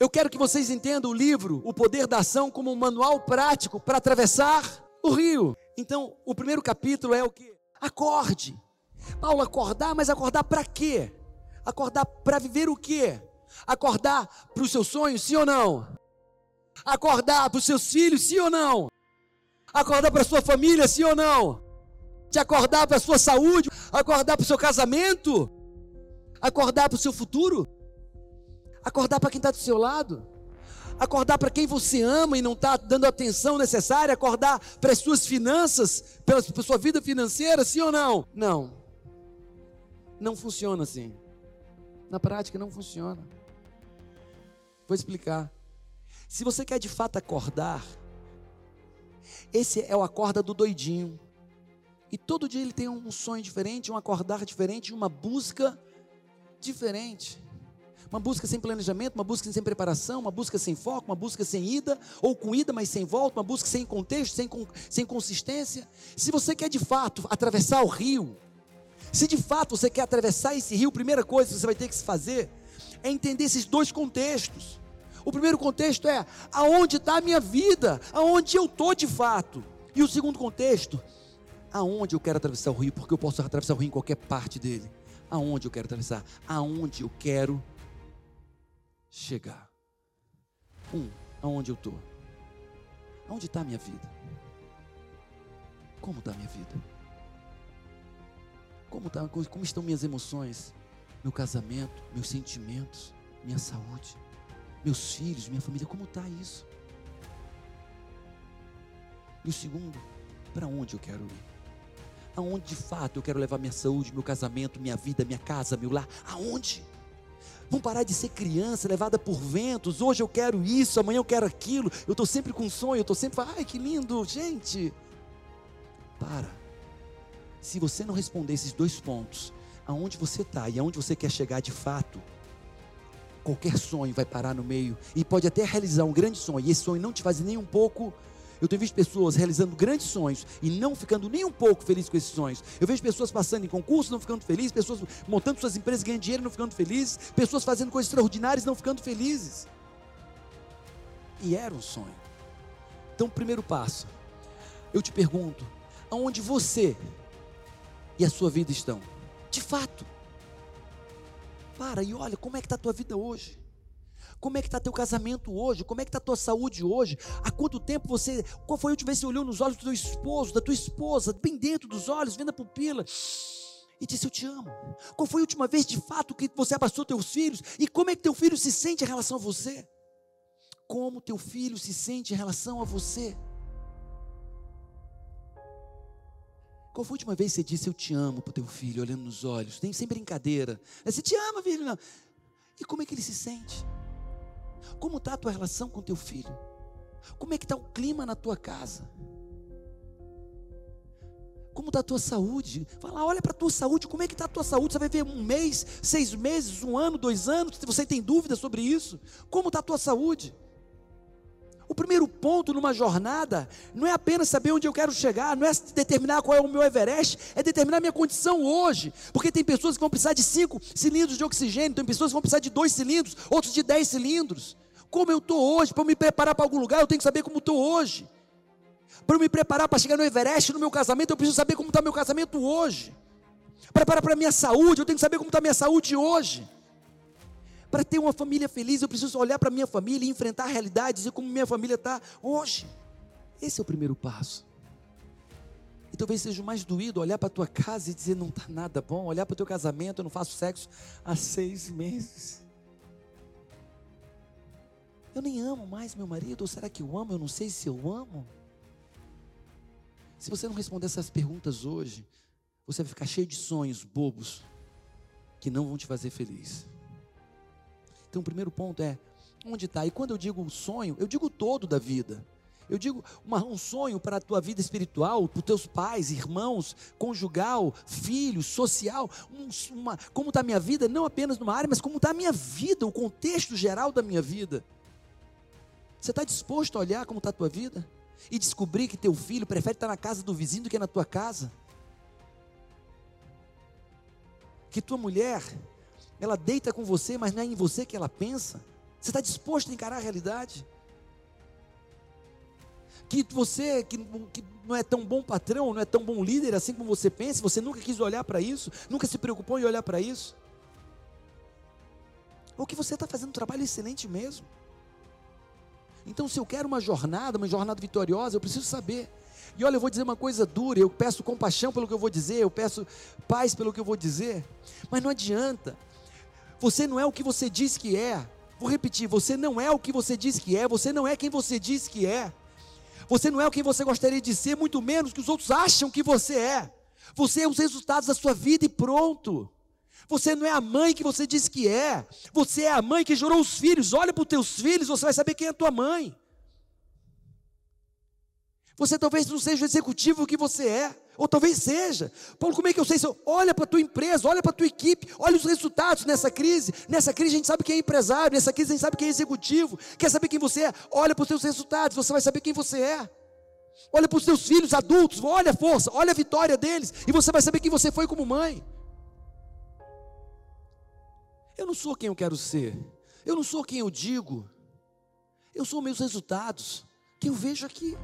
Eu quero que vocês entendam o livro O Poder da Ação como um manual prático para atravessar o rio. Então, o primeiro capítulo é o que? Acorde. Paulo, acordar, mas acordar para quê? Acordar para viver o quê? Acordar para os seus sonhos, sim ou não? Acordar para os seus filhos, sim ou não? Acordar para a sua família, sim ou não? Te acordar para a sua saúde, acordar para o seu casamento, acordar para o seu futuro, acordar para quem está do seu lado, acordar para quem você ama e não está dando a atenção necessária, acordar para as suas finanças, para a sua vida financeira, sim ou não? Não. Não funciona assim. Na prática não funciona. Vou explicar. Se você quer de fato acordar, esse é o acorda do doidinho. E todo dia ele tem um sonho diferente, um acordar diferente, uma busca diferente. Uma busca sem planejamento, uma busca sem preparação, uma busca sem foco, uma busca sem ida, ou com ida, mas sem volta, uma busca sem contexto, sem, sem consistência. Se você quer de fato atravessar o rio, se de fato você quer atravessar esse rio, a primeira coisa que você vai ter que fazer é entender esses dois contextos. O primeiro contexto é aonde está a minha vida, aonde eu estou de fato. E o segundo contexto, aonde eu quero atravessar o rio, porque eu posso atravessar o rio em qualquer parte dele. Aonde eu quero atravessar? Aonde eu quero chegar? Um, aonde eu estou? Aonde está a minha vida? Como está a minha vida? Como, tá, como estão minhas emoções? Meu casamento, meus sentimentos, minha saúde, meus filhos, minha família, como está isso? E o segundo, para onde eu quero ir? Aonde de fato eu quero levar minha saúde, meu casamento, minha vida, minha casa, meu lar? Aonde? Vamos parar de ser criança, levada por ventos. Hoje eu quero isso, amanhã eu quero aquilo. Eu estou sempre com um sonho, eu estou sempre, ai que lindo, gente. Para. Se você não responder esses dois pontos, aonde você está e aonde você quer chegar de fato, qualquer sonho vai parar no meio e pode até realizar um grande sonho e esse sonho não te faz nem um pouco eu tenho visto pessoas realizando grandes sonhos e não ficando nem um pouco felizes com esses sonhos. Eu vejo pessoas passando em concurso não ficando felizes, pessoas montando suas empresas, ganhando dinheiro não ficando felizes, pessoas fazendo coisas extraordinárias não ficando felizes. E era um sonho. Então, primeiro passo, eu te pergunto: aonde você e a sua vida estão? De fato. Para e olha como é que está a tua vida hoje. Como é que está teu casamento hoje? Como é que está tua saúde hoje? Há quanto tempo você. Qual foi a última vez que você olhou nos olhos do teu esposo, da tua esposa, bem dentro dos olhos, vendo a pupila? E disse: Eu te amo. Qual foi a última vez de fato que você abraçou teus filhos? E como é que teu filho se sente em relação a você? Como teu filho se sente em relação a você? Qual foi a última vez que você disse eu te amo para o teu filho, olhando nos olhos? Nem sem brincadeira. Você te ama, filho. Não. E como é que ele se sente? Como está a tua relação com teu filho? Como é que está o clima na tua casa? Como está a tua saúde? Fala, olha para a tua saúde, como é que está a tua saúde? Você vai ver um mês, seis meses, um ano, dois anos, você tem dúvida sobre isso. Como está a tua saúde? O primeiro ponto numa jornada não é apenas saber onde eu quero chegar, não é determinar qual é o meu Everest, é determinar minha condição hoje. Porque tem pessoas que vão precisar de cinco cilindros de oxigênio, tem pessoas que vão precisar de dois cilindros, outros de dez cilindros. Como eu estou hoje, para me preparar para algum lugar, eu tenho que saber como estou hoje. Para me preparar para chegar no Everest, no meu casamento, eu preciso saber como está meu casamento hoje. Preparar para a minha saúde, eu tenho que saber como está minha saúde hoje. Para ter uma família feliz, eu preciso olhar para minha família e enfrentar a realidade, dizer como minha família está hoje. Esse é o primeiro passo. E talvez seja o mais doído olhar para a tua casa e dizer não está nada bom, olhar para o teu casamento, eu não faço sexo há seis meses. Eu nem amo mais meu marido, ou será que eu amo? Eu não sei se eu amo. Se você não responder essas perguntas hoje, você vai ficar cheio de sonhos bobos que não vão te fazer feliz. Então, o primeiro ponto é: onde está? E quando eu digo sonho, eu digo todo da vida. Eu digo uma, um sonho para a tua vida espiritual, para os teus pais, irmãos, conjugal, filhos, social. Um, uma, como está a minha vida, não apenas numa área, mas como está a minha vida, o contexto geral da minha vida. Você está disposto a olhar como está a tua vida? E descobrir que teu filho prefere estar na casa do vizinho do que na tua casa? Que tua mulher ela deita com você, mas não é em você que ela pensa. Você está disposto a encarar a realidade? Que você que, que não é tão bom patrão, não é tão bom líder assim como você pensa, você nunca quis olhar para isso, nunca se preocupou em olhar para isso. Ou que você está fazendo um trabalho excelente mesmo. Então, se eu quero uma jornada, uma jornada vitoriosa, eu preciso saber. E olha, eu vou dizer uma coisa dura, eu peço compaixão pelo que eu vou dizer, eu peço paz pelo que eu vou dizer, mas não adianta. Você não é o que você diz que é. Vou repetir, você não é o que você diz que é, você não é quem você diz que é. Você não é o que você gostaria de ser, muito menos que os outros acham que você é. Você é os resultados da sua vida e pronto. Você não é a mãe que você diz que é. Você é a mãe que gerou os filhos. Olha para os teus filhos, você vai saber quem é a tua mãe. Você talvez não seja o executivo que você é, ou talvez seja. Paulo, como é que eu sei? Olha para a tua empresa, olha para a tua equipe, olha os resultados nessa crise. Nessa crise a gente sabe quem é empresário, nessa crise a gente sabe quem é executivo. Quer saber quem você é? Olha para os teus resultados, você vai saber quem você é. Olha para os teus filhos adultos, olha a força, olha a vitória deles, e você vai saber quem você foi como mãe. Eu não sou quem eu quero ser, eu não sou quem eu digo, eu sou meus resultados, que eu vejo aqui.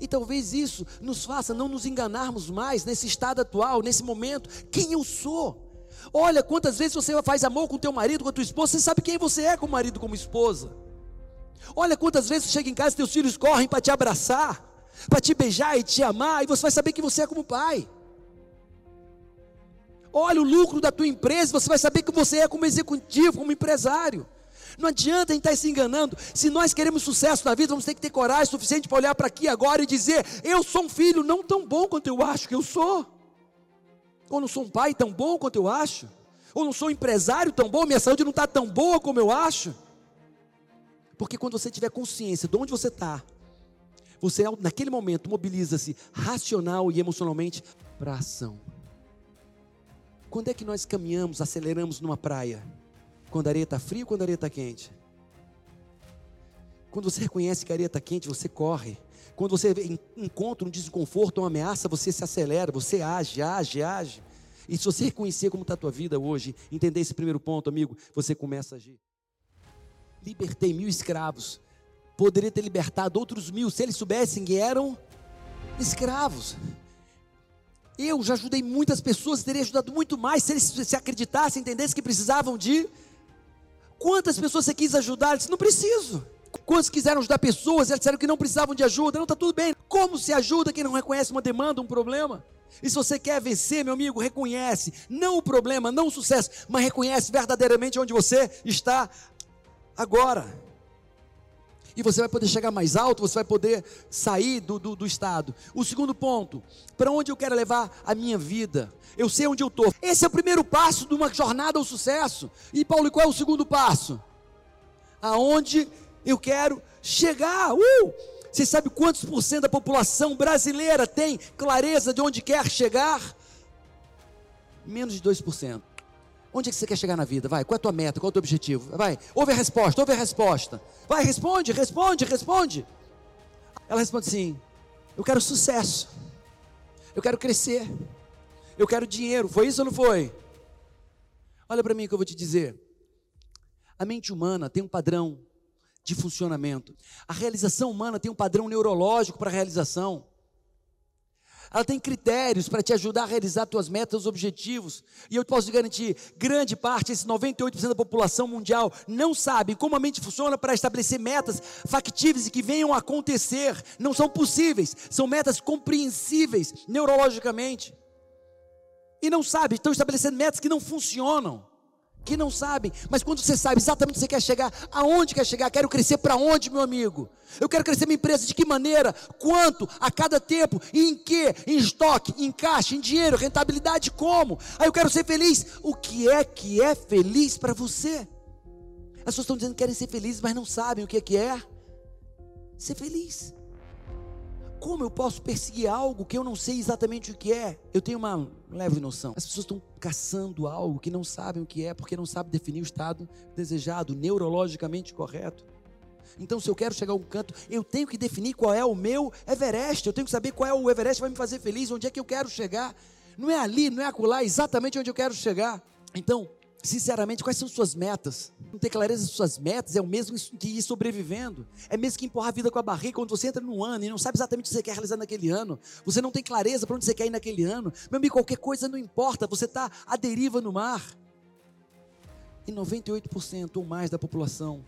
E talvez isso nos faça não nos enganarmos mais nesse estado atual, nesse momento, quem eu sou. Olha quantas vezes você faz amor com teu marido, com a tua esposa, você sabe quem você é como marido, como esposa. Olha quantas vezes você chega em casa e teus filhos correm para te abraçar, para te beijar e te amar, e você vai saber quem você é como pai. Olha o lucro da tua empresa, você vai saber que você é como executivo, como empresário. Não adianta a gente estar se enganando. Se nós queremos sucesso na vida, vamos ter que ter coragem suficiente para olhar para aqui agora e dizer: Eu sou um filho não tão bom quanto eu acho que eu sou. Ou não sou um pai tão bom quanto eu acho. Ou não sou um empresário tão bom, minha saúde não está tão boa como eu acho. Porque quando você tiver consciência de onde você está, você naquele momento mobiliza-se racional e emocionalmente para a ação. Quando é que nós caminhamos, aceleramos numa praia? Quando a areia está fria ou quando a areia está quente? Quando você reconhece que a areia está quente, você corre. Quando você encontra um desconforto, uma ameaça, você se acelera, você age, age, age. E se você reconhecer como está a tua vida hoje, entender esse primeiro ponto, amigo, você começa a agir. Libertei mil escravos. Poderia ter libertado outros mil, se eles soubessem que eram escravos. Eu já ajudei muitas pessoas, teria ajudado muito mais se eles se acreditassem, entendessem que precisavam de Quantas pessoas você quis ajudar? Ele disse, não preciso. Quantos quiseram ajudar pessoas? Eles disseram que não precisavam de ajuda. Não, está tudo bem. Como se ajuda quem não reconhece uma demanda, um problema? E se você quer vencer, meu amigo, reconhece, não o problema, não o sucesso, mas reconhece verdadeiramente onde você está agora. E você vai poder chegar mais alto, você vai poder sair do, do, do estado. O segundo ponto, para onde eu quero levar a minha vida? Eu sei onde eu estou. Esse é o primeiro passo de uma jornada ao sucesso. E Paulo, qual é o segundo passo? Aonde eu quero chegar. Uh! Você sabe quantos por cento da população brasileira tem clareza de onde quer chegar? Menos de 2%. Onde é que você quer chegar na vida? Vai, qual é a tua meta? Qual é o teu objetivo? Vai, ouve a resposta, ouve a resposta. Vai, responde, responde, responde. Ela responde assim: Eu quero sucesso. Eu quero crescer. Eu quero dinheiro. Foi isso ou não foi? Olha para mim o que eu vou te dizer. A mente humana tem um padrão de funcionamento. A realização humana tem um padrão neurológico para a realização. Ela tem critérios para te ajudar a realizar tuas metas, objetivos. E eu posso te garantir, grande parte, esse 98% da população mundial não sabe como a mente funciona para estabelecer metas factíveis e que venham a acontecer. Não são possíveis, são metas compreensíveis neurologicamente. E não sabe, estão estabelecendo metas que não funcionam que não sabem, mas quando você sabe exatamente onde você quer chegar, aonde quer chegar, quero crescer para onde, meu amigo? Eu quero crescer minha empresa, de que maneira, quanto, a cada tempo, em que? Em estoque, em caixa, em dinheiro, rentabilidade, como? Aí eu quero ser feliz. O que é que é feliz para você? As pessoas estão dizendo que querem ser felizes, mas não sabem o que é que é ser feliz. Como eu posso perseguir algo que eu não sei exatamente o que é? Eu tenho uma leve noção. As pessoas estão caçando algo que não sabem o que é, porque não sabem definir o estado desejado, neurologicamente correto. Então, se eu quero chegar a um canto, eu tenho que definir qual é o meu Everest. Eu tenho que saber qual é o Everest que vai me fazer feliz, onde é que eu quero chegar. Não é ali, não é acolá, exatamente onde eu quero chegar. Então, sinceramente, quais são suas metas? Não ter clareza das suas metas é o mesmo que ir sobrevivendo. É mesmo que empurrar a vida com a barriga quando você entra no ano e não sabe exatamente o que você quer realizar naquele ano. Você não tem clareza para onde você quer ir naquele ano. Meu amigo, qualquer coisa não importa, você está à deriva no mar. E 98% ou mais da população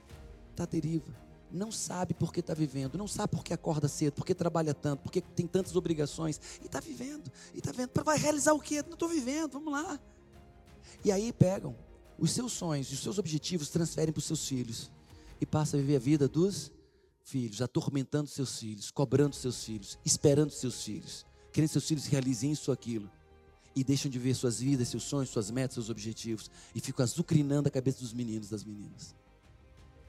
está à deriva. Não sabe por que está vivendo, não sabe por que acorda cedo, por que trabalha tanto, por que tem tantas obrigações. E está vivendo, e está vendo. Vai realizar o quê? Não estou vivendo, vamos lá. E aí pegam os seus sonhos os seus objetivos, transferem para os seus filhos. E passa a viver a vida dos filhos, atormentando seus filhos, cobrando seus filhos, esperando seus filhos, querendo que seus filhos realizem isso ou aquilo. E deixam de ver suas vidas, seus sonhos, suas metas, seus objetivos. E ficam azucrinando a cabeça dos meninos das meninas.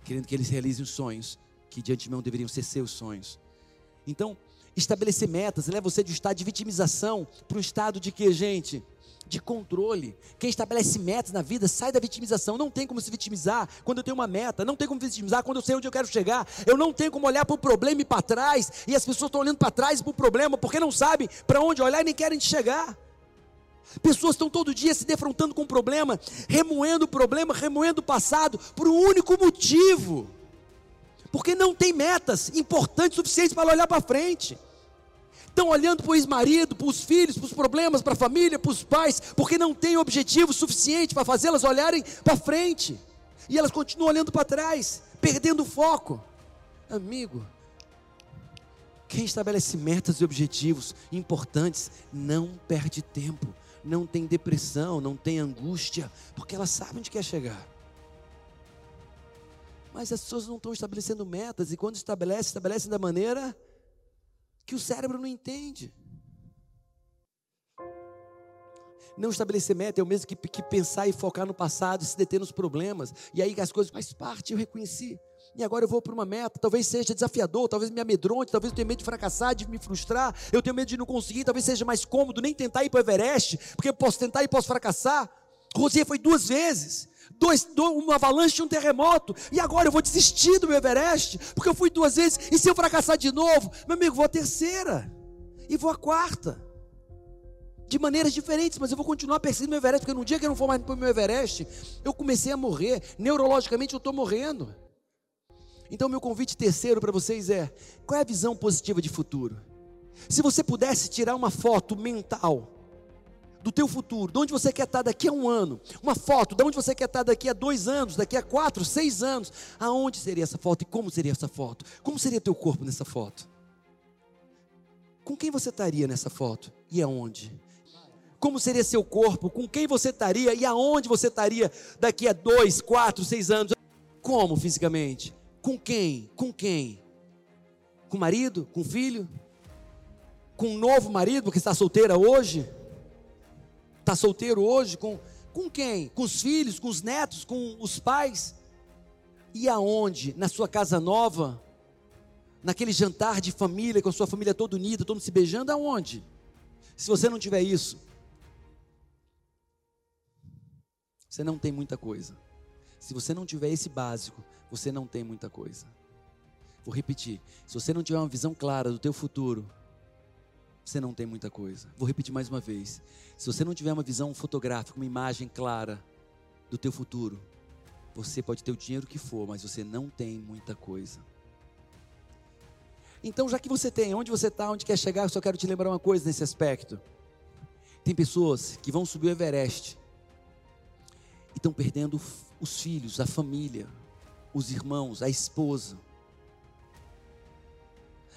Querendo que eles realizem os sonhos que de antemão deveriam ser seus sonhos. Então, estabelecer metas leva você de um estado de vitimização para um estado de que, gente? De controle. Quem estabelece metas na vida sai da vitimização. Não tem como se vitimizar quando eu tenho uma meta. Não tem como vitimizar quando eu sei onde eu quero chegar. Eu não tenho como olhar para o problema e para trás. E as pessoas estão olhando para trás para o problema porque não sabem para onde olhar e nem querem chegar. Pessoas estão todo dia se defrontando com o problema, remoendo o problema, remoendo o passado, por um único motivo. Porque não tem metas importantes suficientes para olhar para frente. Estão olhando para o ex-marido, para os filhos, para os problemas, para a família, para os pais, porque não tem objetivo suficiente para fazê-las olharem para frente. E elas continuam olhando para trás, perdendo o foco. Amigo, quem estabelece metas e objetivos importantes não perde tempo, não tem depressão, não tem angústia, porque elas sabem onde quer chegar. Mas as pessoas não estão estabelecendo metas, e quando estabelecem, estabelecem da maneira que o cérebro não entende. Não estabelecer meta é o mesmo que, que pensar e focar no passado, se deter nos problemas. E aí as coisas faz parte, eu reconheci. E agora eu vou para uma meta, talvez seja desafiador, talvez me amedronte, talvez eu tenha medo de fracassar, de me frustrar, eu tenho medo de não conseguir, talvez seja mais cômodo nem tentar ir para o Everest, porque eu posso tentar e posso fracassar. Rosier foi duas vezes dois, uma avalanche e um terremoto, e agora eu vou desistir do meu Everest, porque eu fui duas vezes, e se eu fracassar de novo, meu amigo, vou a terceira, e vou a quarta, de maneiras diferentes, mas eu vou continuar perseguindo meu Everest, porque no dia que eu não for mais para o meu Everest, eu comecei a morrer, neurologicamente eu estou morrendo. Então, meu convite terceiro para vocês é: qual é a visão positiva de futuro? Se você pudesse tirar uma foto mental do teu futuro, de onde você quer estar daqui a um ano, uma foto, de onde você quer estar daqui a dois anos, daqui a quatro, seis anos, aonde seria essa foto e como seria essa foto? Como seria teu corpo nessa foto? Com quem você estaria nessa foto e aonde? Como seria seu corpo? Com quem você estaria e aonde você estaria daqui a dois, quatro, seis anos? Como fisicamente? Com quem? Com quem? Com marido? Com filho? Com um novo marido que está solteira hoje? Está solteiro hoje? Com, com quem? Com os filhos, com os netos, com os pais? E aonde? Na sua casa nova? Naquele jantar de família, com a sua família toda unida, todo se beijando, aonde? Se você não tiver isso, você não tem muita coisa. Se você não tiver esse básico, você não tem muita coisa. Vou repetir: se você não tiver uma visão clara do teu futuro, você não tem muita coisa. Vou repetir mais uma vez. Se você não tiver uma visão fotográfica, uma imagem clara do teu futuro, você pode ter o dinheiro que for, mas você não tem muita coisa. Então, já que você tem, onde você está, onde quer chegar, eu só quero te lembrar uma coisa nesse aspecto. Tem pessoas que vão subir o Everest e estão perdendo os filhos, a família, os irmãos, a esposa.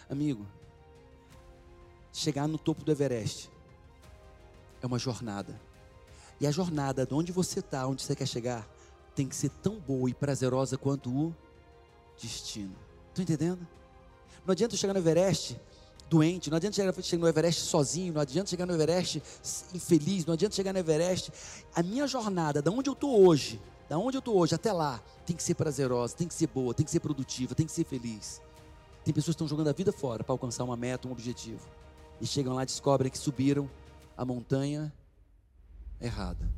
Amigo, chegar no topo do Everest é uma jornada. E a jornada de onde você está, onde você quer chegar, tem que ser tão boa e prazerosa quanto o destino. Estão entendendo? Não adianta chegar no Everest doente, não adianta chegar no Everest sozinho, não adianta chegar no Everest infeliz, não adianta chegar no Everest. A minha jornada, da onde eu estou hoje, da onde eu estou hoje até lá, tem que ser prazerosa, tem que ser boa, tem que ser produtiva, tem que ser feliz. Tem pessoas que estão jogando a vida fora para alcançar uma meta, um objetivo e chegam lá e descobrem que subiram a montanha errada.